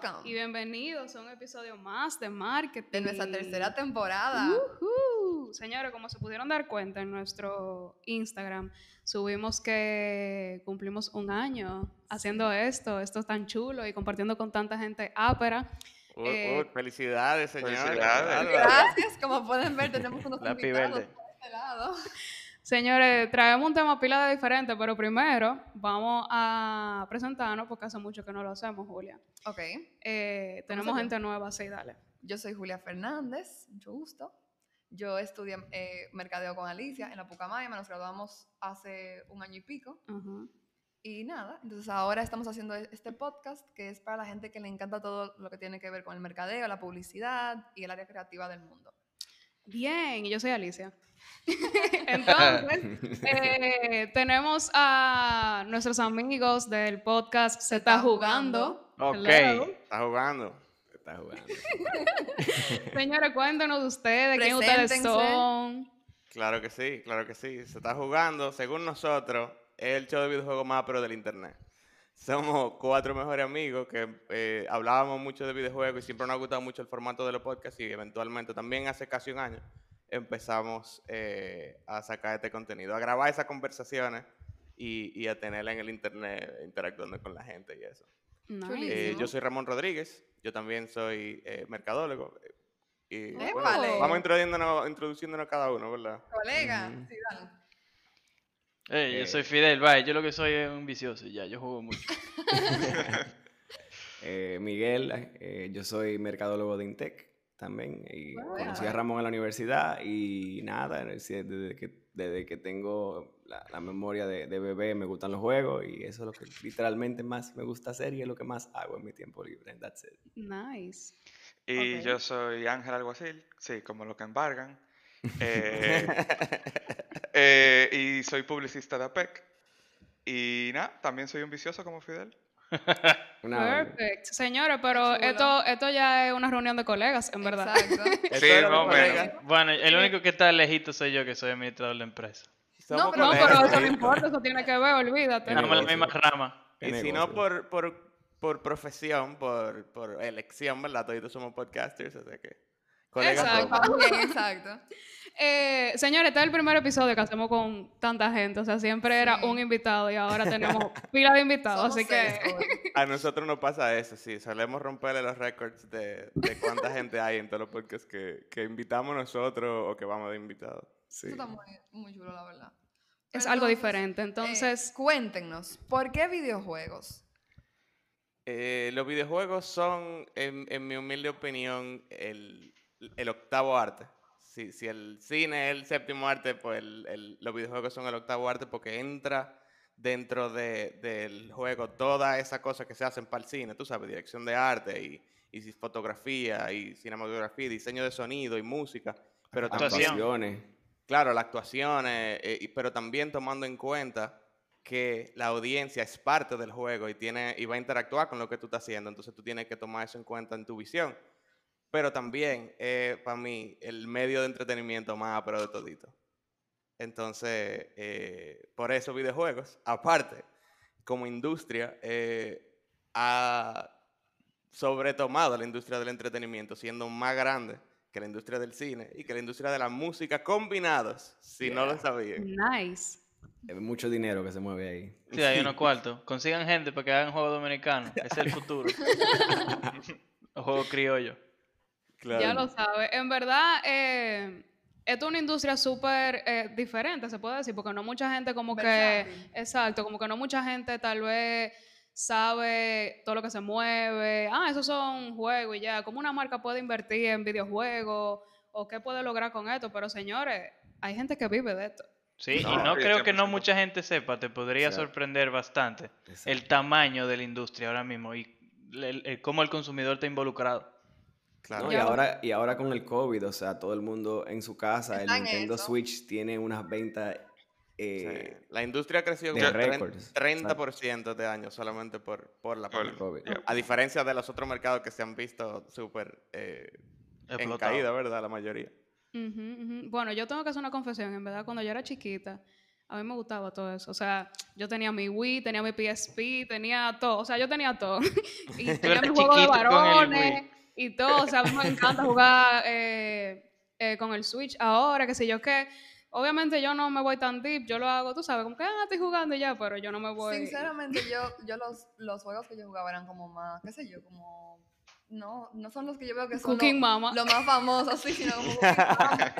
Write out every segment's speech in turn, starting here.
welcome. Y bienvenidos a un episodio más de Marketing. De nuestra tercera temporada. Ujú. Señores, como se pudieron dar cuenta en nuestro Instagram, subimos que cumplimos un año haciendo esto, esto es tan chulo y compartiendo con tanta gente ápera. Uh, Eh, uh, felicidades, señor. Felicidades. Gracias, como pueden ver, tenemos unos La invitados por este lado. Señores, traemos un tema pila de diferente, pero primero vamos a presentarnos porque hace mucho que no lo hacemos, Julia. Ok, Eh, tenemos gente nueva, sí, dale. yo soy Julia Fernández, mucho gusto. Yo estudié eh, mercadeo con Alicia en la Pucamaima, nos graduamos hace un año y pico. Y nada, entonces ahora estamos haciendo e- este podcast que es para la gente que le encanta todo lo que tiene que ver con el mercadeo, la publicidad y el área creativa del mundo. Bien, y yo soy Alicia. Entonces, eh, tenemos a nuestros amigos del podcast Se está jugando. Ok. Hello. Está jugando. Está jugando. Señores, cuéntenos de ustedes, quién ustedes son. Claro que sí, claro que sí. Se está jugando, según nosotros, es el show de videojuegos más pero del internet. Somos cuatro mejores amigos que eh, hablábamos mucho de videojuegos y siempre nos ha gustado mucho el formato de los podcasts y eventualmente también hace casi un año empezamos eh, a sacar este contenido, a grabar esas conversaciones y, y a tenerla en el internet interactuando con la gente y eso. Nice. Eh, yo soy Ramón Rodríguez, yo también soy eh, mercadólogo. Y bueno, vamos introduciéndonos, introduciéndonos cada uno, ¿verdad? Colega, Ujú. sí, Ey, Eh. yo soy Fidel, vaya, yo lo que soy es un vicioso y ya, yo juego mucho. Eh, Miguel, eh, yo soy mercadólogo de Intec también y conocí a Ramón en la universidad y nada, desde que, desde que tengo la, la memoria de, de bebé me gustan los juegos y eso es lo que literalmente más me gusta hacer y es lo que más hago en mi tiempo libre. That's it. Nice. Y yo soy Ángel Alguacil, sí, como lo que embargan. Eh, eh, y soy publicista de APEC. Y nada, también soy un vicioso como Fidel. Una- Perfect. Señores, pero esto, esto ya es una reunión de colegas, en verdad. Exacto. Sí, o colega. menos. Bueno, el único que está lejito soy yo, que soy administrador de la empresa. No, colegas, pero eso no importa, eso tiene que ver, olvídate. En la misma rama. Y si no por, por, por profesión, por, por elección, ¿verdad? Todos somos podcasters, así que... Colegas Exacto. También, exacto. Eh, señores, este es el primer episodio que hacemos con tanta gente. O sea, siempre era un invitado y ahora tenemos pila de invitados. Somos así seis que. A nosotros nos pasa eso, sí. Solemos romperle los récords de, de cuánta gente hay en todos los podcasts que, que invitamos nosotros o que vamos de invitados. Sí. Eso está muy, muy chulo, la verdad. Es Pero algo entonces, diferente. eh, Entonces, cuéntenos, ¿por qué videojuegos? Eh, los videojuegos son, en, en mi humilde opinión, el, el octavo arte. Si, si el cine es el séptimo arte, pues el- el- los videojuegos son el octavo arte porque entra dentro de- del juego toda esa cosa que se hacen para el cine, tú sabes, dirección de arte y, y fotografía y cinematografía, diseño de sonido y música. Pero. Actuaciones. Claro, la actuación, eh, pero también tomando en cuenta que la audiencia es parte del juego y, tiene, y va a interactuar con lo que tú estás haciendo, entonces tú tienes que tomar eso en cuenta en tu visión. Pero también, para mí, el medio de entretenimiento más pero de todito. Entonces, eh, por eso videojuegos, aparte, como industria, eh, ha sobretomado la industria del entretenimiento, siendo más grande que la industria del cine y que la industria de la música combinados, si no lo sabían. nice. Mucho dinero que se mueve ahí. Sí, hay unos cuartos. Consigan gente para que hagan juegos dominicanos. Ese es el futuro. Los juegos criollos. Claro. Ya lo sabes. En verdad, eh, esto es una industria súper eh, diferente, se puede decir, porque no mucha gente como que... Exacto, como que no mucha gente tal vez sabe todo lo que se mueve. Ah, esos son juegos y ya. ¿Cómo una marca puede invertir en videojuegos? ¿O qué puede lograr con esto? Pero señores, hay gente que vive de esto. Sí, No, y no creo que no 100%. mucha gente sepa, te podría O sea, sorprender bastante el tamaño de la industria ahora mismo y el- el- cómo el consumidor está involucrado. Claro. No, y, ahora, y ahora con el COVID, o sea, todo el mundo en su casa, el Nintendo eso. Switch tiene unas ventas eh, Sí. La industria creció de como tren- récords, 30% este año solamente por, por la pandemia. COVID. A diferencia de los otros mercados que se han visto súper eh, en caída, ¿verdad? La mayoría. Bueno, yo tengo que hacer una confesión. En verdad, cuando yo era chiquita, A mí me gustaba todo eso. O sea, yo tenía mi Wii, tenía mi PSP, tenía todo. O sea, yo tenía todo. y tenía mi juego de varones. Y todo. O sea, a mí me encanta jugar eh, eh, con el Switch ahora, qué sé yo qué. Obviamente yo no me voy tan deep, yo lo hago, tú sabes, como que, ah, estoy jugando y ya, pero yo no me voy... Sinceramente, yo, yo los, los juegos que yo jugaba eran como más, qué sé yo, como... No, no son los que yo veo que son Cooking lo- Mama. lo más famosos, sí, sino como Cooking Mama,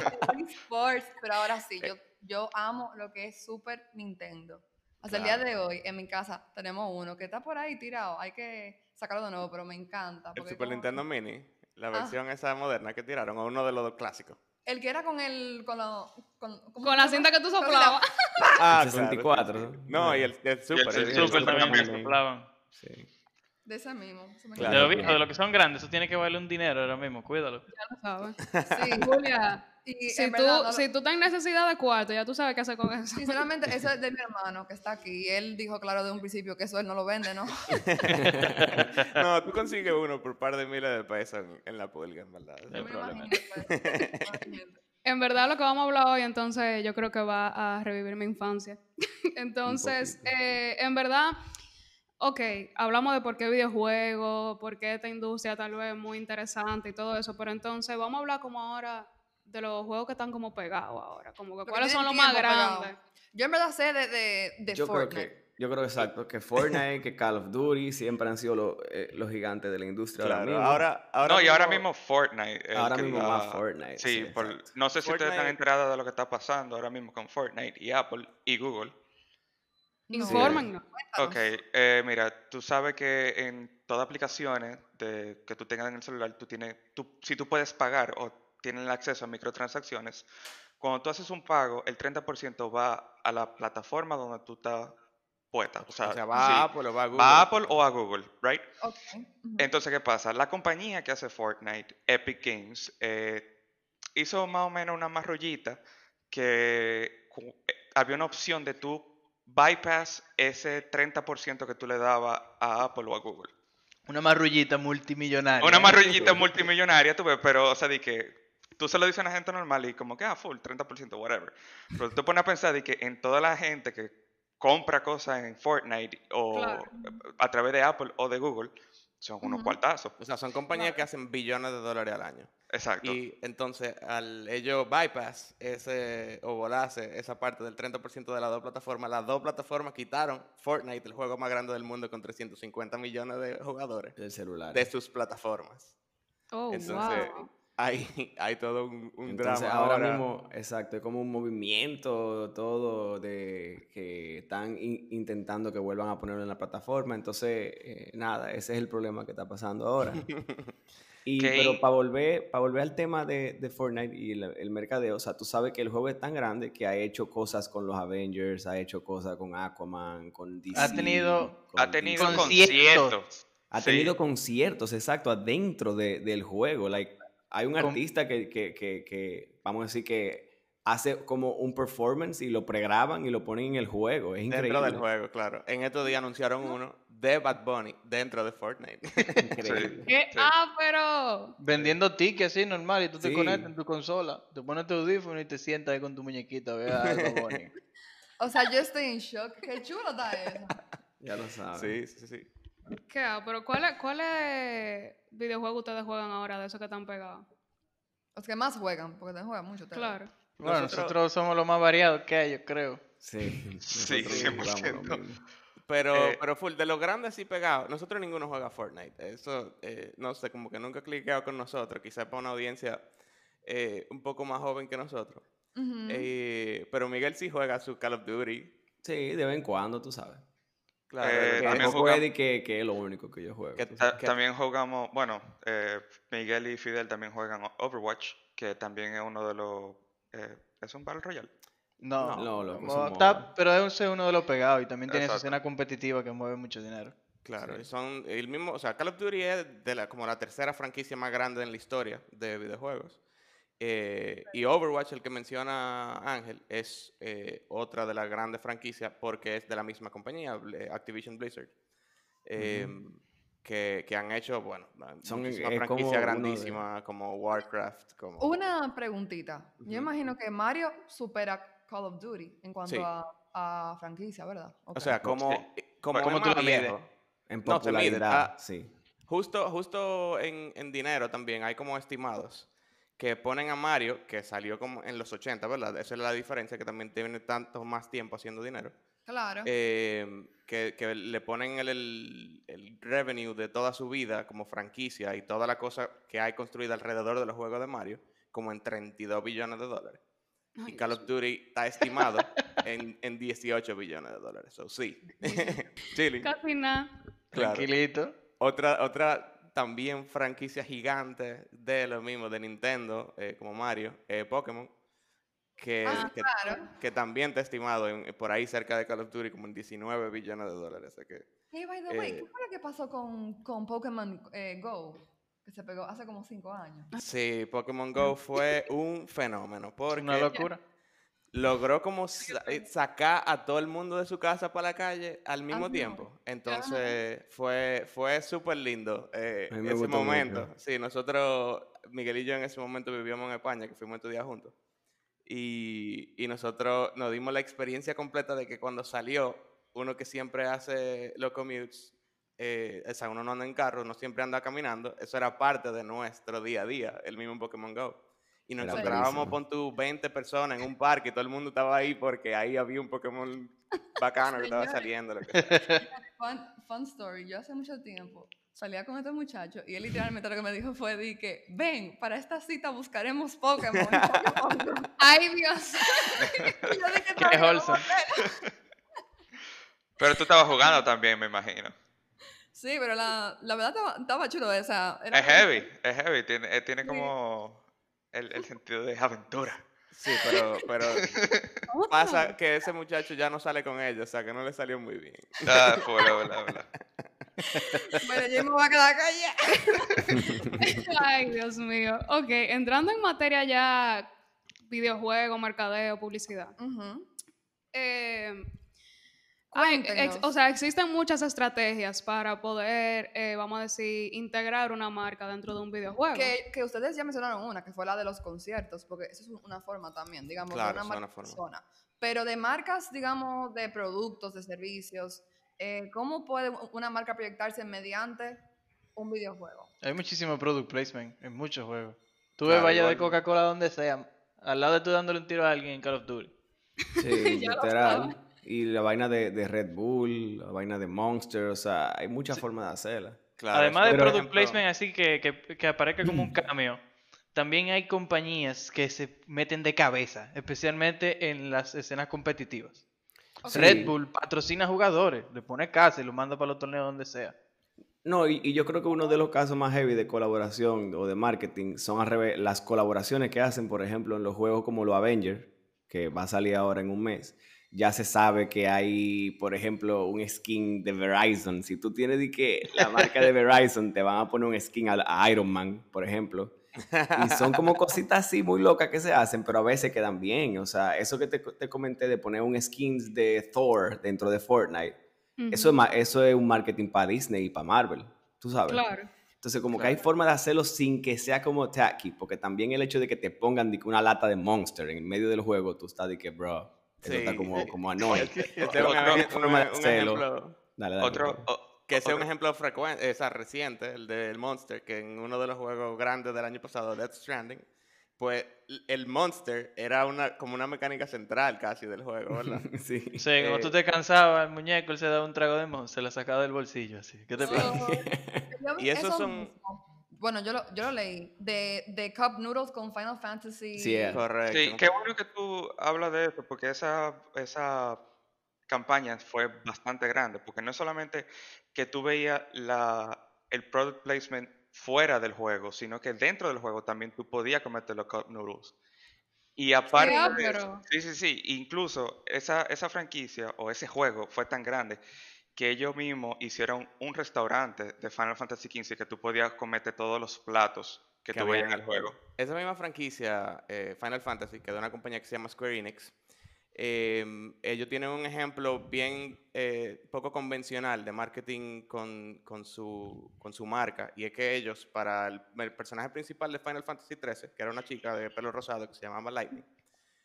Sports, pero ahora sí, yo, yo amo lo que es Super Nintendo. Hasta el día de hoy, en mi casa, tenemos uno que está por ahí tirado, hay que sacarlo de nuevo, pero me encanta. El Super como- Nintendo Mini, la Ah. versión esa moderna que tiraron, o uno de los dos clásicos. El que era con el, con lo, con, ¿cómo Con se la cinta que tú soplabas. Ah, 64, sí, sí. ¿no? Y el, el Super. el el- Super el también que soplaban. Sí. De ese mismo. se me Claro. de, lo viejo, de lo que son grandes, eso tiene que valer un dinero ahora mismo, cuídalo. Ya lo sabes. Sí, Julia, y si tú, verdad, no lo- si tú estás en necesidad de cuarto, ya tú sabes qué hacer con eso. Sinceramente, eso es de mi hermano que está aquí. Él dijo claro de un principio que eso él no lo vende, ¿no? No, tú consigues uno por par de miles de pesos en, en la pulga, en verdad. No. En verdad lo que vamos a hablar hoy, entonces yo creo que va a revivir mi infancia. entonces, eh, en verdad, ok, hablamos de por qué videojuegos, por qué esta industria tal vez es muy interesante y todo eso, pero entonces vamos a hablar como ahora de los juegos que están como pegados ahora, como que que cuáles son los más pegado. grandes. Yo en verdad sé de, de, de Yo creo que, yo creo exacto, que Fortnite, que Call of Duty siempre han sido lo- eh, los gigantes de la industria ahora mismo. ahora, ahora no, y ahora mismo Fortnite. es el Ahora que mismo más Fortnite, Sí, sí, por- no sé si ustedes están enterados de lo que está pasando ahora mismo con Fortnite y Apple y Google. No. Infórmanos. Ok, eh, mira, tú sabes que en todas aplicaciones de, que tú tengas en el celular, tú tienes, tú, si tú puedes pagar o tienen acceso a microtransacciones, cuando tú haces un pago, el 30% va a la plataforma donde tú estás puesta. O sea, o sea, va sí, a Apple o va a Google. va a Apple o a Google, ¿right? Ok. ujú. Entonces, ¿qué pasa? La compañía que hace Fortnite, Epic Games, eh, hizo más o menos una marrullita que eh, había una opción de tú bypass ese 30% que tú le dabas a Apple o a Google. Una marrullita multimillonaria. Una marrullita multimillonaria, tú ves, pero, o sea, de que tú se lo dices a una gente normal y como que, ah, full, 30%, whatever. Pero tú te pones a pensar de que en toda la gente que compra cosas en Fortnite o Claro. a través de Apple o de Google, son unos cuartazos. O sea, son compañías que hacen billones de dólares al año. Exacto. Y entonces, al ellos bypass ese, o volarse esa parte del 30% de las dos plataformas, las dos plataformas quitaron Fortnite, el juego más grande del mundo con 350 millones de jugadores, El celular. de sus plataformas. Oh, Entonces, wow. Hay, hay todo un, un Entonces, drama ahora, ahora. mismo, exacto, es como un movimiento todo de que están in- intentando que vuelvan a ponerlo en la plataforma. Entonces, eh, nada, ese es el problema que está pasando ahora. Y. Pero para volver, para volver al tema de, de Fortnite y el, el mercadeo, o sea, tú sabes que el juego es tan grande que ha hecho cosas con los Avengers, ha hecho cosas con Aquaman, con DC. Ha tenido- con ha tenido DC. Conciertos. conciertos. Ha Sí. tenido conciertos, exacto, adentro de- del juego. Like, hay un artista que, que, que, que, vamos a decir que hace como un performance y lo pregraban y lo ponen en el juego. Es increíble. Dentro del juego, claro. En estos días anunciaron uno de Bad Bunny dentro de Fortnite. Increíble. ¿Qué? Sí. Ah, pero... Vendiendo tickets así normal y tú te Sí. conectas en tu consola, te pones tu audífono y te sientas ahí con tu muñequita, a Bad Bunny. O sea, yo estoy en shock. Qué chulo está eso. Ya lo sabes. sí, sí, sí. ¿Qué? Ah, pero ¿cuáles cuáles videojuegos ustedes juegan ahora de esos que están pegados? Los que más juegan, porque también juegan mucho. Claro. Bueno, Nosotros- nosotros somos los más variados que hay, yo creo. Sí, Sí, nosotros jugamos lo 100%. mismo. Pero, Eh, pero full, de los grandes sí pegados, nosotros ninguno juega Fortnite. Eso, eh, no sé, como que nunca ha cliqueado con nosotros. Quizás para una audiencia eh, un poco más joven que nosotros. Eh, pero Miguel sí juega su Call of Duty. Sí, de vez en cuando, tú sabes. Claro, Eh, que- también jugamos- que, que es lo único que yo juego. que- tú Ta- sabes. que- También jugamos, bueno, eh, Miguel y Fidel también juegan Overwatch, que también es uno de los... eh, es un Battle Royale. No, No, loco, como está- pero es uno de los pegados y también tiene su Exacto. escena competitiva que mueve mucho dinero. Claro, Sí. y son el mismo, o sea, Call of Duty es de la, como la tercera franquicia más grande en la historia de videojuegos. Eh, y Overwatch, el que menciona Ángel, es eh, otra de las grandes franquicias porque es de la misma compañía, Activision Blizzard. eh, que, que han hecho, bueno, Son, una eh, como franquicia uno de- grandísima como Warcraft, como... Una preguntita. Yo Ujú. imagino que Mario supera Call of Duty en cuanto Sí. a, a franquicia, ¿verdad? O Ok. sea, como, Sí. como ¿Cómo es tú la mides? En No, se mide, popularidad, ah, sí. Justo, justo en, en dinero también hay como estimados que ponen a Mario, que salió como en los 80, ¿verdad? Esa es la diferencia, que también tiene tanto más tiempo haciendo dinero. Claro. eh, que, que le ponen el, el- el revenue de toda su vida como franquicia y toda la cosa que hay construida alrededor de los juegos de Mario como en 32 billones de dólares. Ay, Y Call of Duty está estimado en, en 18 billones de dólares. So, sí. Chilling. Casi nada. Claro. Tranquilito. Otra, otra también franquicia gigante de lo mismo, de Nintendo, eh, como Mario, eh, Pokémon, que, Ah, que, claro. que también está estimado en- por ahí cerca de Call of Duty como en 19 billones de dólares. que, Hey, by the way, eh, ¿qué fue lo que pasó con, con Pokémon eh, Go? Que se pegó hace como cinco años. sí, Pokémon Go fue un fenómeno porque Una locura. Logró como sa- eh, sacar a todo el mundo de su casa para la calle al mismo Ajá. tiempo. Entonces fue, fue súper lindo eh, ese momento. mucho. Sí, nosotros, Miguel y yo en ese momento vivíamos en España, que fuimos a estudiar juntos. Y, y nosotros nos dimos la experiencia completa de que cuando salió, uno que siempre hace los commutes, eh, o sea, uno no anda en carro, uno siempre anda caminando, eso era parte de nuestro día a día, el mismo Pokémon Go. Y nos encontrábamos, buenísimo. pon tu 20 personas en un parque y todo el mundo estaba ahí porque ahí había un Pokémon bacano que estaba saliendo. lo que sea. Fun, fun story. Yo hace mucho tiempo salía con este muchacho y él literalmente lo que me dijo fue di que ven, para esta cita buscaremos Pokémon. Pokémon Go". Ay, Dios. Y yo dije, Qué "Está bien, wholesome. Pero tú estabas jugando también, me imagino. Sí, pero la, la verdad estaba, estaba chulo esa. Era Es heavy, es heavy. Tiene, eh, tiene Sí. como el, el sentido de aventura. Sí, pero, pero ¿Cómo pasa que ese muchacho ya no sale con ella, o sea que no le salió muy bien. Ah, full, bla, bla. Bueno, yo me voy a quedar callada. Ay, Dios mío. Ok, entrando en materia ya videojuego, mercadeo, publicidad. Ujú. Eh, hay- ex- o sea, existen muchas estrategias para poder, eh, vamos a decir, integrar una marca dentro de un videojuego. Que, que ustedes ya mencionaron una, que fue la de los conciertos, porque eso es una forma también, digamos, Claro, de es una una marca forma. persona. Pero de marcas, digamos, de productos, de servicios, eh, ¿cómo puede una marca proyectarse mediante un videojuego? Hay muchísimo product placement en muchos juegos. Tú Claro, ves vaya de. Coca-Cola donde sea, al lado de tú dándole un tiro a alguien en Call of Duty. Sí, literal. Y la vaina de, de Red Bull, la vaina de Monster, o sea, hay muchas formas de hacerla. Claro, Además de product ejemplo, placement así que, que, que aparezca como un cameo, también hay compañías que se meten de cabeza, especialmente en las escenas competitivas. Red Bull patrocina jugadores, le pone casa y lo manda para los torneos donde sea. No, y, y yo creo que uno de los casos más heavy de colaboración o de marketing son al revés, las colaboraciones que hacen, por ejemplo, en los juegos como los Avengers, que va a salir ahora en un mes. Ya se sabe que hay, por ejemplo, un skin de Verizon. Si tú tienes de que la marca de Verizon, te van a poner un skin a, a Iron Man, por ejemplo. Y son como cositas así muy locas que se hacen, pero a veces quedan bien. O sea, eso que te, te comenté de poner un skins de Thor dentro de Fortnite, eso, es, eso es un marketing para Disney y para Marvel, tú sabes. Claro. Entonces, como que hay forma de hacerlo sin que sea como tacky, porque también el hecho de que te pongan de que una lata de Monster en medio del juego, tú estás de que, bro, eso Sí. está como, como un, Otro- ej- forma un- ejemplo dale. o- que sea un otro- ejemplo frecuente, esa reciente, el del Monster, que en uno de los juegos grandes del año pasado, Death Stranding, pues el Monster era una como una mecánica central casi del juego, ¿verdad? sí. O sea, cuando tú Eh, te cansabas, el muñeco, él se daba un trago de mon, se la sacaba del bolsillo así. ¿Qué te vi Y esos eso son- mismo. Bueno, yo lo, yo lo leí, de, de Cup Noodles con Final Fantasy. Sí. Correcto. Sí, qué bueno que tú hablas de eso, porque esa, esa campaña fue bastante grande, porque no es solamente que tú veías la, el product placement fuera del juego, sino que dentro del juego también tú podías cometer los cup noodles. Y aparte ah, de pero- eso, sí, sí, sí, incluso esa, esa franquicia o ese juego fue tan grande que ellos mismos hicieron un restaurante de Final Fantasy XV que tú podías cometer todos los platos que, Que tú había veías en el juego. Esa misma franquicia, eh, Final Fantasy, que es de una compañía que se llama Square Enix, eh, ellos tienen un ejemplo bien eh, poco convencional de marketing con, con su, con su marca, y es que ellos, para el, el personaje principal de Final Fantasy XIII, que era una chica de pelo rosado que se llamaba Lightning,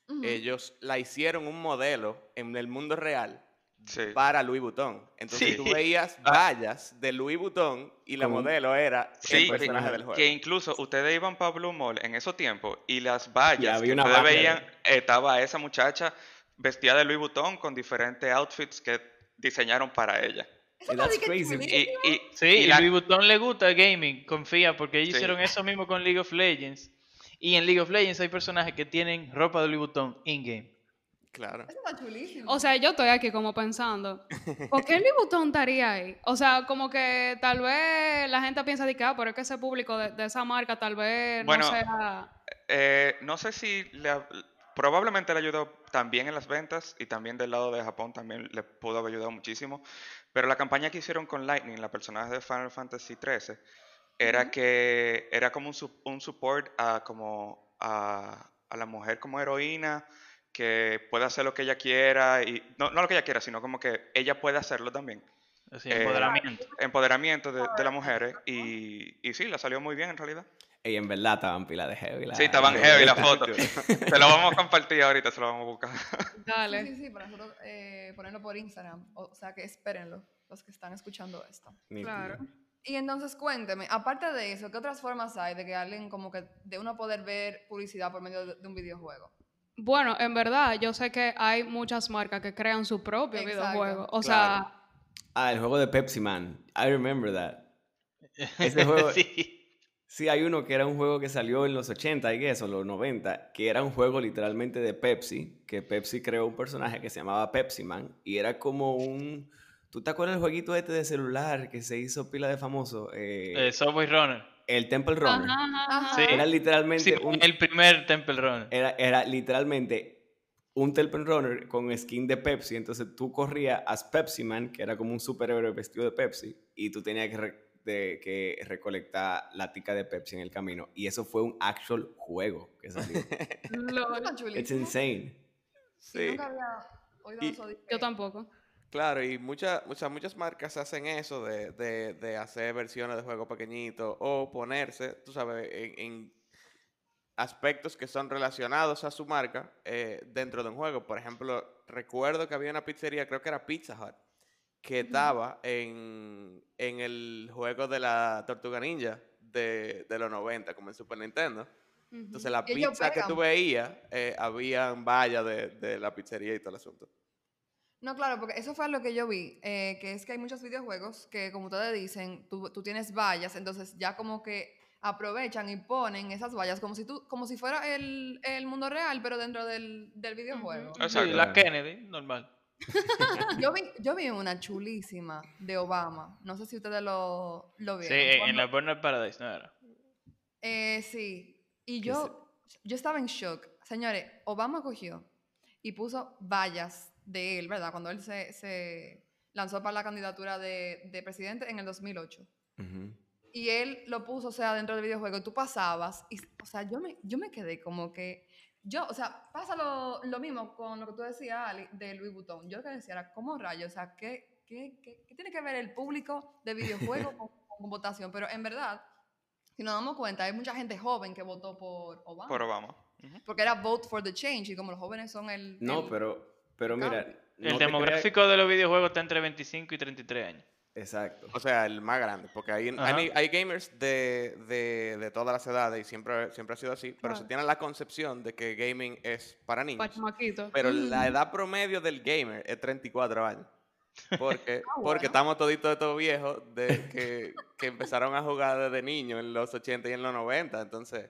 Ujú. ellos la hicieron un modelo en el mundo real Sí. para Louis Vuitton. Entonces Sí. tú veías Ah. vallas de Louis Vuitton y la modelo era Sí, el que- personaje del juego. que incluso ustedes iban para Blue Mall en esos tiempos y las vallas que ustedes veían, estaba esa muchacha vestida de Louis Vuitton con diferentes outfits que diseñaron para ella. Eso that's que crazy. chulísimo. Y, y- Sí, y y la- Louis Vuitton le gusta el gaming, confía, porque ellos Sí. hicieron eso mismo con League of Legends. Y en League of Legends hay personajes que tienen ropa de Louis Vuitton in-game. Claro. Eso está chulísimo. O sea, yo estoy aquí como pensando, ¿por qué Louis Vuitton estaría ahí? O sea, como que tal vez la gente piensa de que, ah, pero es que ese público de, de esa marca tal vez Bueno, no sea... eh, no sé si le, ha- probablemente le ayudó también en las ventas y también del lado de Japón también le pudo haber ayudado muchísimo. Pero la campaña que hicieron con Lightning, la personaje de Final Fantasy XIII, era Ujú. que era como un, un support a, como a, a la mujer como heroína que puede hacer lo que ella quiera y no, no lo que ella quiera, sino como que ella puede hacerlo también. Eh, empoderamiento. Empoderamiento de, de las mujeres y, y sí, la salió muy bien en realidad. Y en verdad estaban pila de heavy. la- Sí, estaban la- heavy las fotos. Se lo vamos a compartir ahorita, se lo vamos a buscar. Dale. Sí, sí, sí, para nosotros eh, ponerlo por Instagram. O, sea, que espérenlo, los que están escuchando esto. Nítido. Claro. Y entonces cuénteme, aparte de eso, ¿qué otras formas hay de que alguien como que de uno poder ver publicidad por medio de, de un videojuego? Bueno, en verdad, yo sé que hay muchas marcas que crean su propio Exacto. videojuego. O Claro. sea, Ah, el juego de Pepsi Man. I remember that. Ese juego, sí. Sí, hay uno que era un juego que salió en los 80, y eso, los 90, que era un juego literalmente de Pepsi, que Pepsi creó un personaje que se llamaba Pepsi Man, y era como un... ¿Tú te acuerdas del jueguito este de celular que se hizo pila de famoso? Eh, Eh, Subway Runner. El Temple Runner. ajá, ajá, Ajá. Sí. Era literalmente Sí, un... el primer Temple Runner. Era, era literalmente un Temple Runner con skin de Pepsi. Entonces tú corrías as Pepsi Man, que era como un superhéroe vestido de Pepsi, y tú tenías que, re- de- que recolectar la tica de Pepsi en el camino. Y eso fue un actual juego que salió. It's insane. Sí. nunca había oído Y- eso. Yo tampoco. Claro, y muchas muchas muchas marcas hacen eso de, de- de hacer versiones de juegos pequeñitos o ponerse, tú sabes, en, en aspectos que son relacionados a su marca eh, dentro de un juego. Por ejemplo, recuerdo que había una pizzería, creo que era Pizza Hut, que estaba en, en el juego de la Tortuga Ninja de, de los 90, como en Super Nintendo. Entonces la pizza que tú veías, eh, habían vallas de, de la pizzería y todo el asunto. No, claro, porque eso fue lo que yo vi, eh, que es que hay muchos videojuegos que, como ustedes dicen, tú, tú tienes vallas, entonces ya como que aprovechan y ponen esas vallas como si tú, como si fuera el, el mundo real, pero dentro del, del videojuego. Sí, Exacto. la Kennedy, normal. Yo vi, yo vi una chulísima de Obama, no sé si ustedes lo, lo Sí, vieron. en, en la Burner Paradise, ¿no era? Eh, sí, y ¿Qué yo, yo estaba en shock. Señores, Obama cogió y puso vallas de él, ¿verdad? Cuando él se, se lanzó para la candidatura de, de presidente en el 2008. Ujú. Y él lo puso, o sea, dentro del videojuego, y tú pasabas, y, o sea, yo me, yo me quedé como que, yo, o sea, pasa lo, lo mismo con lo que tú decías, Ali, de Louis Vuitton. Yo lo que decía era, ¿cómo rayos? O sea, ¿qué, qué, qué, qué tiene que ver el público de videojuegos con, con votación? Pero en verdad, si nos damos cuenta, hay mucha gente joven que votó por Obama. Por Obama. Porque era Vote for the Change, y como los jóvenes son el... No, el- pero, pero mira. no el creas- demográfico de los videojuegos está entre 25 y 33 años. Exacto. O sea, el más grande, porque hay, Ajá. hay, hay gamers de, de, de todas las edades y siempre, siempre ha sido así, pero se tiene la concepción de que gaming es para niños. Pa' chamaquito. Pero la edad promedio del gamer es 34 años. Porque, Ah, porque estamos toditos de estos viejos de que, que empezaron a jugar desde niños en los 80 y en los 90, entonces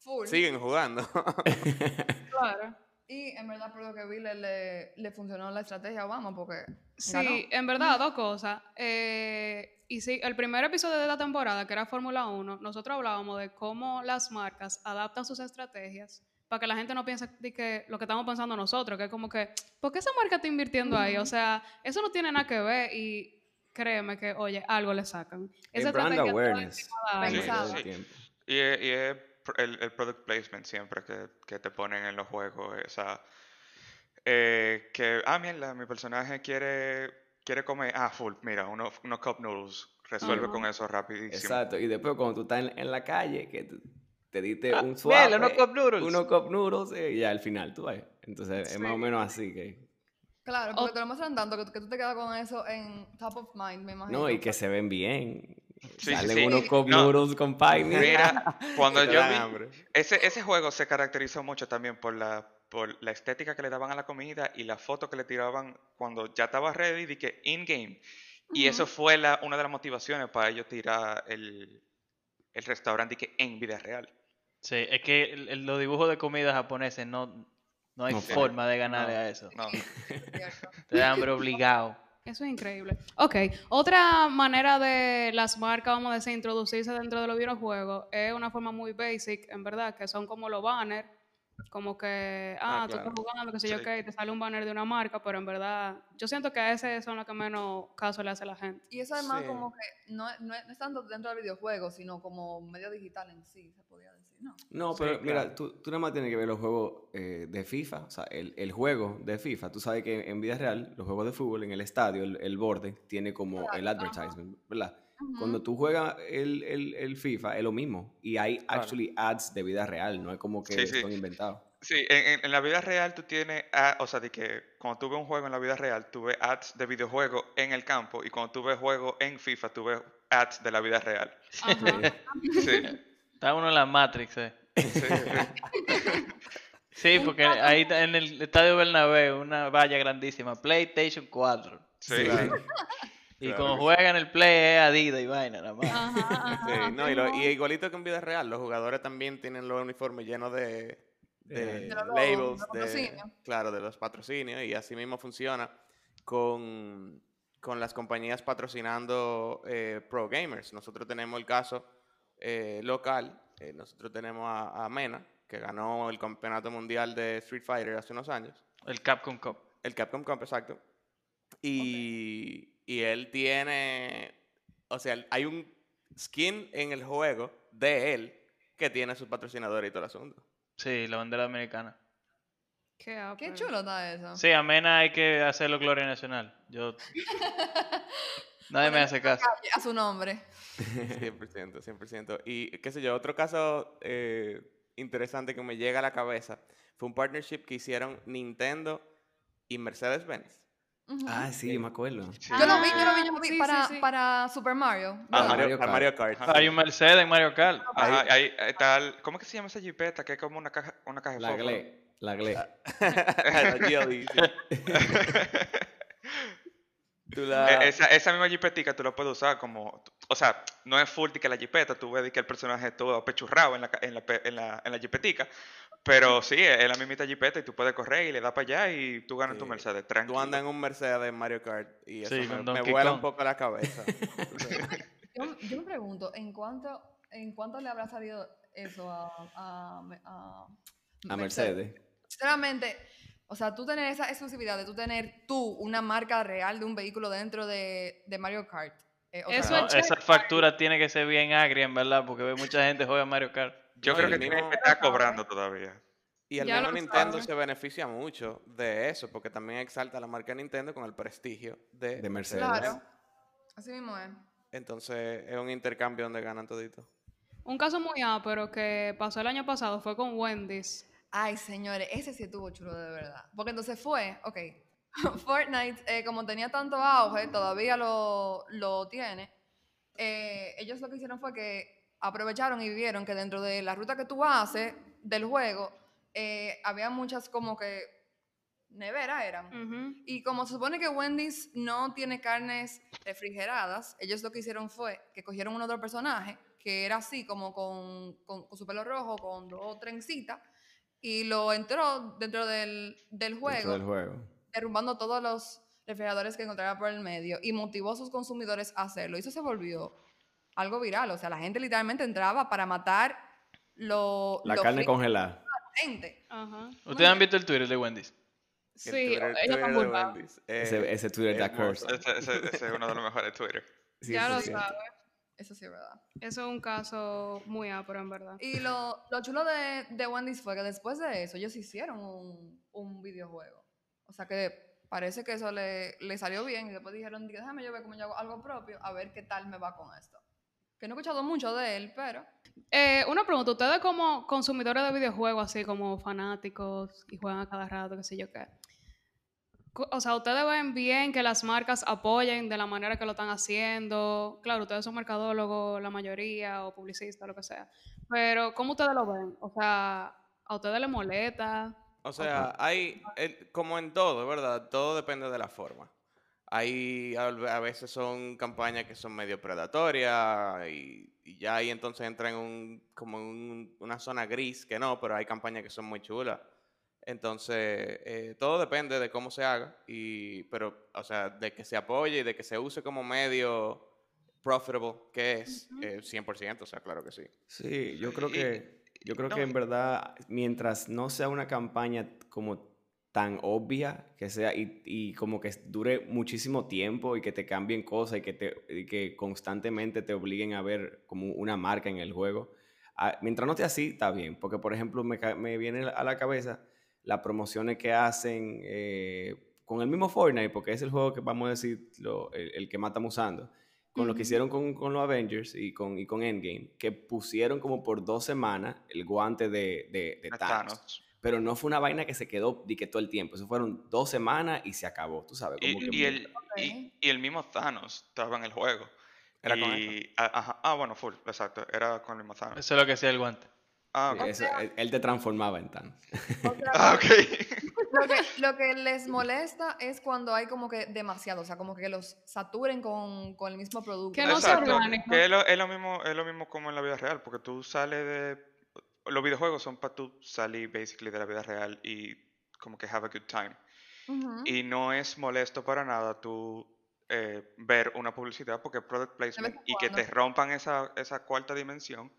full. siguen jugando. Claro. Y en verdad, por lo que vi, le, le, le funcionó la estrategia a Obama, porque Sí, ganó. en verdad, dos cosas. Eh, y sí, el primer episodio de la temporada, que era Fórmula 1, nosotros hablábamos de cómo las marcas adaptan sus estrategias para que la gente no piense de que lo que estamos pensando nosotros, que es como que, ¿por qué esa marca está invirtiendo ahí? O sea, eso no tiene nada que ver y créeme que, oye, algo le sacan. Es Esa brand awareness. Sí, sí. Todo el tiempo. Y, es- y es el, el product placement siempre que, que te ponen en los juegos. eh, O sea, eh, que, ah, mierda, mi personaje quiere, quiere comer, ah, full, mira, unos, unos cup noodles. Resuelve Ajá. con eso rapidísimo. Exacto. Y después cuando tú estás en, en la calle, que tú te diste Ah, un swap. unos eh, cup noodles. Unos cup noodles eh, y ya al final, tú ves. Entonces es más o menos así que... Claro, O- porque te lo muestran tanto que, tú- que tú te quedas con eso en top of mind, me imagino. No, y que se ven bien. Sí, Salen sí. unos cup No. noodles con pie. mira. Mira, cuando yo dan vi, ese, ese juego se caracterizó mucho también por la, por la estética que le daban a la comida y la foto que le tiraban cuando ya estaba ready, de que in-game. Y eso fue la, una de las motivaciones para ellos tirar el, el restaurante que en vida real. Sí, es que el- el- los dibujos de comida japoneses no, no hay No forma de ganarle No. a eso. No. Te da hambre obligado. Eso es increíble. Ok, otra manera de las marcas, vamos a decir, introducirse dentro de los videojuegos es una forma muy basic, en verdad, que son como los banners. Como que, ah, Ah, tú claro. estás jugando, que sé yo Sí. qué, y te sale un banner de una marca, pero en verdad, yo siento que a ese son los que menos caso le hace la gente. Y eso además Sí. como que no, es- no no es tanto dentro del videojuego, sino como medio digital en sí, se podría decir, ¿no? No, Sí, pero mira, claro. tú, tú nada más tienes que ver los juegos eh, de FIFA, o sea, el, el juego de FIFA. Tú sabes que en vida real, los juegos de fútbol en el estadio, el, el borde, tiene como el advertisement, ¿verdad? Cuando tú juegas el, el- el FIFA es lo mismo y hay actually ads de vida real, no es como que Sí, sí. son inventados. Sí, en, en- en la vida real tú tienes, a- o sea, de que cuando tú ves un juego en la vida real, tú ves ads de videojuegos en el campo y cuando tú ves juegos en FIFA, tú ves ads de la vida real. Sí, Está uno en la Matrix, eh. sí, sí. Sí, porque ahí está en el Estadio Bernabéu, una valla grandísima, PlayStation 4. Sí, Claro. Y Claro cuando que sí. juegan el Play es Adidas y vaina, nada más. Ajá, ajá. Sí, no, y, lo- y igualito que en vida real, los jugadores también tienen los uniformes llenos de, de De los labels, de los de, patrocinios. claro, de los patrocinios, y así mismo funciona con, con las compañías patrocinando eh, pro gamers. Nosotros tenemos el caso eh, local, eh, nosotros tenemos a, a Mena, que ganó el campeonato mundial de Street Fighter hace unos años. El Capcom Cup. El Capcom Cup, exacto. Y, y él tiene, o sea, hay un skin en el juego de él que tiene su patrocinador y todo el asunto. Sí, la bandera americana. Qué, Qué chulo está eso. Sí, a Mena hay que hacerlo Gloria Nacional. Yo... Nadie me hace caso. A su nombre. 100%, 100%. Y qué sé yo, otro caso eh, interesante que me llega a la cabeza fue un partnership que hicieron Nintendo y Mercedes-Benz. Ujú. Ah, sí, yo me acuerdo. Sí. Yo lo vi, yo lo vi, yo lo Ah, vi sí, para, sí. para Super Mario. Ah, Para Mario Kart. Mario Kart. Ajá. Hay un Mercedes en Mario Kart. Ajá, ahí está el- ¿cómo es que se llama esa jipeta? Que es como una caja, una caja de La. Gle, la Gle. La sí. Tú la- E- Esa, esa misma jipetica tú la puedes usar como, o sea, no es full de que la jipeta, tú ves que el personaje es todo pechurrado en la, en la, en la, en la jipetica, pero sí, es la mismita jipeta y tú puedes correr y le das para allá y tú ganas tu. Mercedes, Tú tranquilo. andas en un Mercedes en Mario Kart y eso Sí, me, vuela un poco la cabeza. Yo, yo me pregunto, ¿en cuánto, ¿en cuánto le habrá salido eso a, a, a, A Mercedes. Sinceramente, o sea, tú tener esa exclusividad de tú tener tú una marca real de un vehículo dentro de, de Mario Kart. eh, o sea, Eso No, es esa factura tiene que ser bien agria, en verdad, porque ve mucha gente juega Mario Kart. Yo No, creo y que mismo- que estar cobrando todavía. Y el Ya mismo Nintendo sabe. se beneficia mucho de eso, porque también exalta la marca Nintendo con el prestigio de, De Mercedes. Claro. Así mismo es. Entonces es un intercambio donde ganan toditos. Un caso muy ápero que pasó el año pasado fue con Wendy's. Ay, señores, ese sí estuvo chulo de verdad. Porque entonces fue, ok, Fortnite, eh, como tenía tanto auge, todavía lo, lo tiene, eh, ellos lo que hicieron fue que aprovecharon y vieron que dentro de la ruta que tú haces del juego, eh, había muchas como que neveras eran. Y como se supone que Wendy's no tiene carnes refrigeradas, ellos lo que hicieron fue que cogieron un otro personaje que era así, como con, con- con su pelo rojo, con dos trencitas, y lo entró dentro del, del Dentro juego, del juego. derrumbando todos los refrigeradores que encontraba por el medio, y motivó a sus consumidores a hacerlo. Y eso se volvió algo viral. O sea, la gente literalmente entraba para matar lo, La lo carne congelada. de la gente. Ajá. ¿Ustedes han visto el Twitter de Wendy's? Sí, el Twitter- ellos Twitter están de. Wendy's, eh, Ese, ese Twitter hermoso. curse. Ese, ese- ese es uno de los mejores Twitter. Ya lo 100%. sabes. Eso sí es verdad. Eso es un caso muy ápero, en verdad. Y lo, lo chulo de, de Wendy's fue que después de eso ellos hicieron un, un videojuego. O sea que parece que eso le, le salió bien y después dijeron, déjame yo ver cómo yo hago algo propio, a ver qué tal me va con esto. Que no he escuchado mucho de él, pero. Eh, una pregunta, ustedes como consumidores de videojuegos, así como fanáticos y juegan a cada rato, qué sé yo qué. O sea, ustedes ven bien que las marcas apoyen de la manera que lo están haciendo. Claro, ustedes son mercadólogos, la mayoría, o publicistas, lo que sea. Pero, ¿cómo ustedes lo ven? O sea, ¿a ustedes les molesta? O sea, hay, el- como en todo, ¿verdad? Todo depende de la forma. Hay, a veces son campañas que son medio predatorias y, y ya ahí entonces entra en un, como un- una zona gris, que no, pero hay campañas que son muy chulas. Entonces, eh, todo depende de cómo se haga, y, pero, o sea, de que se apoye y de que se use como medio profitable, que es eh, 100%, o sea, claro que sí. Sí, yo creo Y- que, yo creo no, que en verdad, mientras no sea una campaña como tan obvia, que sea, y, y como que dure muchísimo tiempo y que te cambien cosas y que, te, y que constantemente te obliguen a ver como una marca en el juego, ah, mientras no esté así, está bien. Porque, por ejemplo, me, me viene a la cabeza las promociones que hacen eh, con el mismo Fortnite, porque es el juego que vamos a decir lo- el, el que más estamos usando, con lo que hicieron con, con los Avengers y con, y con Endgame, que pusieron como por dos semanas el guante de, de, de de Thanos. Thanos. Pero no fue una vaina que se quedó di que todo el tiempo. Eso fueron dos semanas y se acabó, tú sabes. Como Y, que y el, y, y el mismo Thanos estaba en el juego. Era con y, ah, ah, bueno, full, exacto. Era con el mismo Thanos. Eso es lo que hacía el guante. Ah, Sí, ok. eso, él, él te transformaba en Thanos. O sea, Ah, ok. lo, que, lo que les molesta es cuando hay como que demasiado, o sea, como que los saturen con, con el mismo producto. Que no sea orgánico. Que es lo, es lo mismo, es lo mismo como en la vida real, porque tú sales de... Los videojuegos son para tú salir basically de la vida real y como que have a good time. Y no es molesto para nada tú eh, ver una publicidad porque product placement en y que te rompan esa, esa cuarta dimensión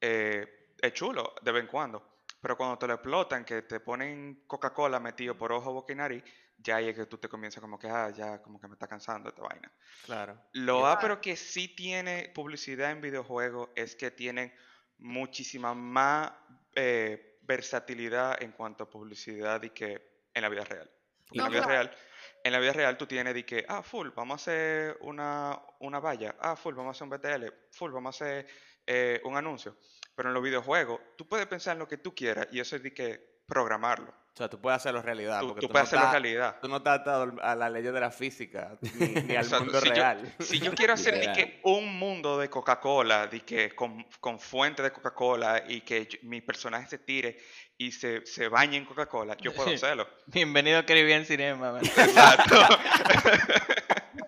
eh, es chulo de vez en cuando. Pero cuando te lo explotan, que te ponen Coca-Cola metido por ojo, boca y nariz, ya ahí es que tú te comienzas como que, ah, ya como que me está cansando esta vaina. Claro. Lo. A, pero que sí tiene publicidad en videojuegos es que tienen muchísima más eh, versatilidad en cuanto a publicidad y que en la vida real. En la vida claro. real, en la vida real tú tienes de que, ah, full, vamos a hacer una, una valla, ah, full, vamos a hacer un BTL, full, vamos a hacer eh, un anuncio. Pero en los videojuegos, tú puedes pensar en lo que tú quieras y eso es de que programarlo. O sea, tú puedes hacerlo realidad. Tú, porque tú tú puedes no hacerlo estás- realidad. Tú no estás atado a las leyes de la física ni, ni al Exacto, mundo si yo- real. Si yo quiero hacer de Literal. que un mundo de Coca-Cola, de que con, con fuente de Coca-Cola y que yo- mi personaje se tire y se, se bañe en Coca-Cola, yo puedo hacerlo. Bienvenido a Caribbean Cinema, man. Exacto.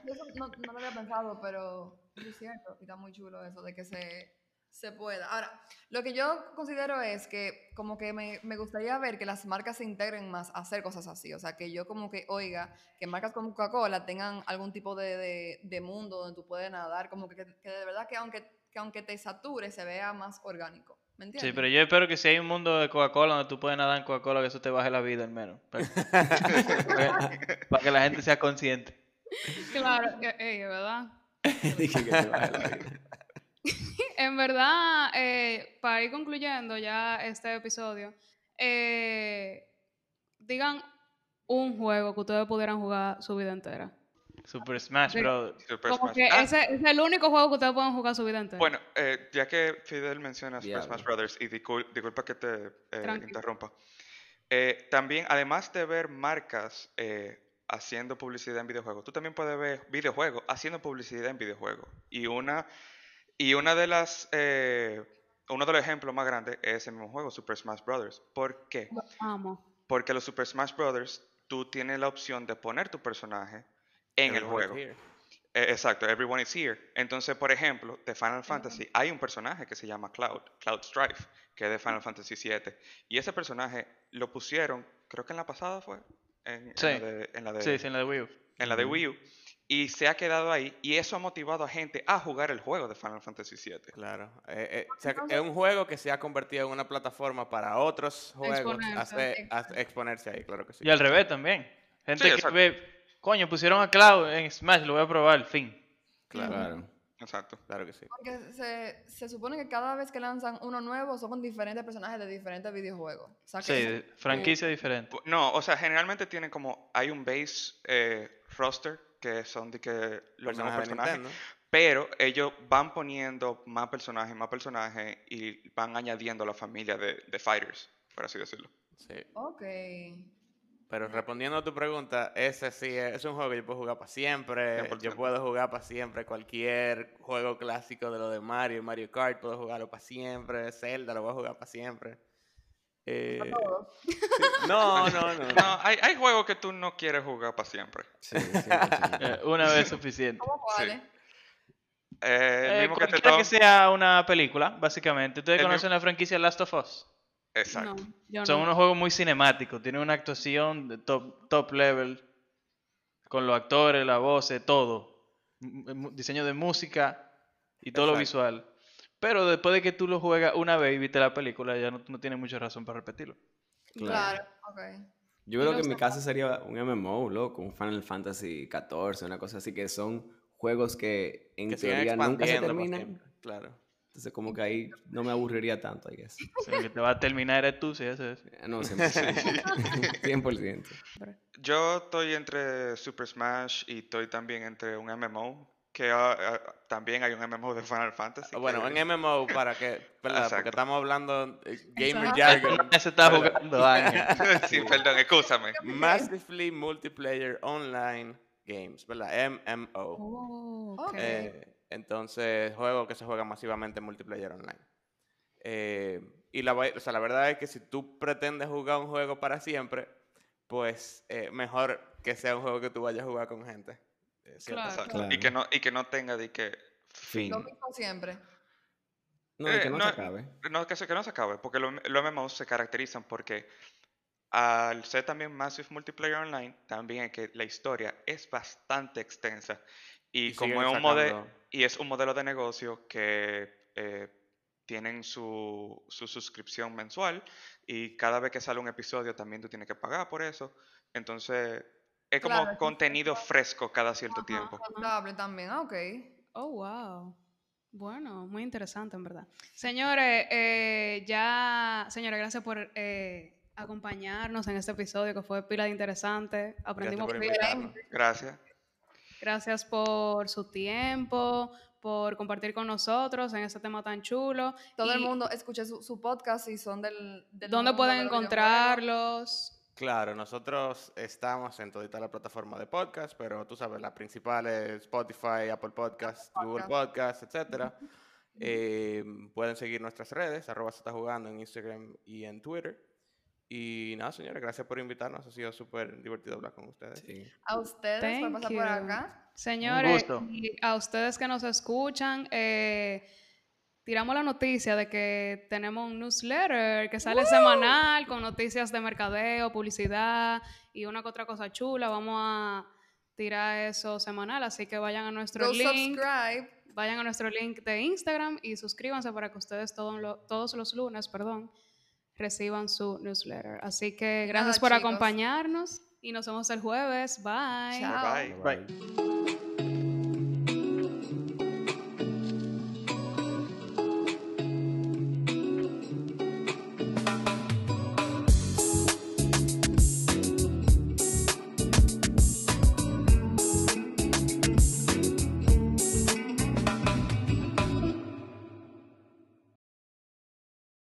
Yo eso no, no lo había pensado, pero es cierto, y está muy chulo eso de que se, se pueda. Ahora, lo que yo considero es que como que me, me gustaría ver que las marcas se integren más a hacer cosas así, o sea, que yo como que oiga que marcas como Coca-Cola tengan algún tipo de, de- de mundo donde tú puedes nadar, como que, que de verdad que aunque, que aunque te sature se vea más orgánico, ¿me entiendes? Sí, pero yo espero que si hay un mundo de Coca-Cola donde tú puedes nadar en Coca-Cola, que eso te baje la vida al menos. Para, que la gente sea consciente. Claro, eh, eh, ¿verdad? Dije que te baje la vida. En verdad, eh, para ir concluyendo ya este episodio, eh, digan un juego que ustedes pudieran jugar su vida entera. Super Smash. Bros. Super Como Smash. que Ah, ese es el único juego que ustedes pueden jugar su vida entera. Bueno, eh, ya que Fidel menciona Super Diablo. Smash Brothers, y discul- disculpa que te eh, interrumpa, eh, también, además de ver marcas eh, haciendo publicidad en videojuegos, tú también puedes ver videojuegos haciendo publicidad en videojuegos. Y una, y una de las, eh, uno de los ejemplos más grandes es el mismo juego, Super Smash Brothers. ¿Por qué? Amo. Porque los Super Smash Brothers, tú tienes la opción de poner tu personaje en el Everyone is juego. here. Eh, Exacto, everyone is here. Entonces, por ejemplo, de Final Fantasy hay un personaje que se llama Cloud, Cloud Strife, que es de Final Fantasy VII. Y ese personaje lo pusieron, creo que en la pasada fue, en, en Sí. la de, en la de- Sí, sí, en la de Wii U. en la de Wii U. Y se ha quedado ahí. Y eso ha motivado a gente a jugar el juego de Final Fantasy VII. Claro. Eh, eh, o sea, es un juego que se ha convertido en una plataforma para otros juegos Exponerse. hacer- a- exponerse ahí, claro que sí. Y al revés también. Gente Sí, que exacto. ve, coño, pusieron a Cloud en Smash, lo voy a probar, fin. Claro, Claro. Exacto. claro que sí. Porque se, se supone que cada vez que lanzan uno nuevo son con diferentes personajes de diferentes videojuegos. O sea, que Sí, franquicia diferente. No, o sea, generalmente tienen como, hay un base eh, roster que son de que los nuevos Personajes de personajes. Nintendo. Pero ellos van poniendo más personajes, más personajes y van añadiendo la familia de, de fighters, por así decirlo. Sí. Ok. Pero respondiendo a tu pregunta, ese sí es, es un juego que yo puedo jugar para siempre. Yo 100%. puedo jugar para siempre cualquier juego clásico de lo de Mario, Mario Kart, puedo jugarlo para siempre. Zelda lo voy a jugar para siempre. Eh, sí. No, no, no. no. No, hay, hay juegos que tú no quieres jugar para siempre. Sí, 100%. Eh, una vez suficiente. ¿Cómo cuáles? Eh, Eh, mismo que te sea una película, básicamente. ¿Ustedes El mi- conocen la franquicia Last of Us? Exacto. No, Son no. unos juegos muy cinemáticos, tienen una actuación de top, top level, con los actores, la voz, todo. Diseño de música y todo lo visual. Pero después de que tú lo juegas una vez y viste la película, ya no, no tienes mucha razón para repetirlo. Claro. Ok. Yo creo que en mi caso sería un MMO, loco, un Final Fantasy XIV, una cosa así, que son juegos que en Que teoría nunca se terminan. Claro. Entonces como que ahí no me aburriría tanto, I guess. O sea, el que te va a terminar eres tú, si ese es. Eh, No, 100%. 100%. Yo estoy entre Super Smash y estoy también entre un MMO, que ah, ah, también hay un MMO de Final Fantasy. Bueno, que- un MMO para que, ¿verdad? Exacto. Porque estamos hablando eh, gamer jargon. Se está jugando años. sí, perdón, excúsame. Massively Multiplayer Online Games, ¿verdad? MMO. Oh. Eh, entonces, juego que se juega masivamente multiplayer online. Eh, y la, o sea, la verdad es que si tú pretendes jugar un juego para siempre, pues eh, mejor que sea un juego que tú vayas a jugar con gente. Eh. Claro. Exacto. Claro. Y, que no, y que no tenga de que fin. Lo mismo siempre. No, y que Eh, no, no, se acabe. No, que se, que no se acabe, porque los los MMOs se caracterizan porque al ser también Massive Multiplayer Online, también es que la historia es bastante extensa. Y, Y como es un modelo, y es un modelo de negocio que eh, tienen su, su suscripción mensual y cada vez que sale un episodio también tú tienes que pagar por eso. Entonces, es como Claro, contenido fresco cada cierto Ajá, tiempo. Saludable también. Ah, ok. Oh, wow. Bueno, muy interesante, en verdad. Señores, eh, ya, señores, gracias por eh, acompañarnos en este episodio que fue pila de interesante. Aprendimos por pila. Gracias. Gracias por su tiempo, por compartir con nosotros en este tema tan chulo. Todo el mundo escuche su, su podcast y son del. del ¿Dónde pueden encontrarlos? Claro, nosotros estamos en toda la plataforma de podcast, pero tú sabes, las principales, Spotify, Apple Podcast, Google Podcast, etcétera. Eh, pueden seguir nuestras redes, arroba se está jugando en Instagram y en Twitter. Y nada, señores, gracias por invitarnos. Ha sido súper divertido hablar con ustedes. Sí. A ustedes por Thank pasar you. por acá. Señores, gusto. y a ustedes que nos escuchan, eh, tiramos la noticia de que tenemos un newsletter que sale semanal con noticias de mercadeo, publicidad y una que otra cosa chula. Vamos a tirar eso semanal, así que vayan a nuestro Go link, subscribe. vayan a nuestro link de Instagram y suscríbanse para que ustedes todos, lo- todos los lunes, perdón, reciban su newsletter. Así que gracias por chicos. acompañarnos y nos vemos el jueves. Bye. Chao. Bye. Bye.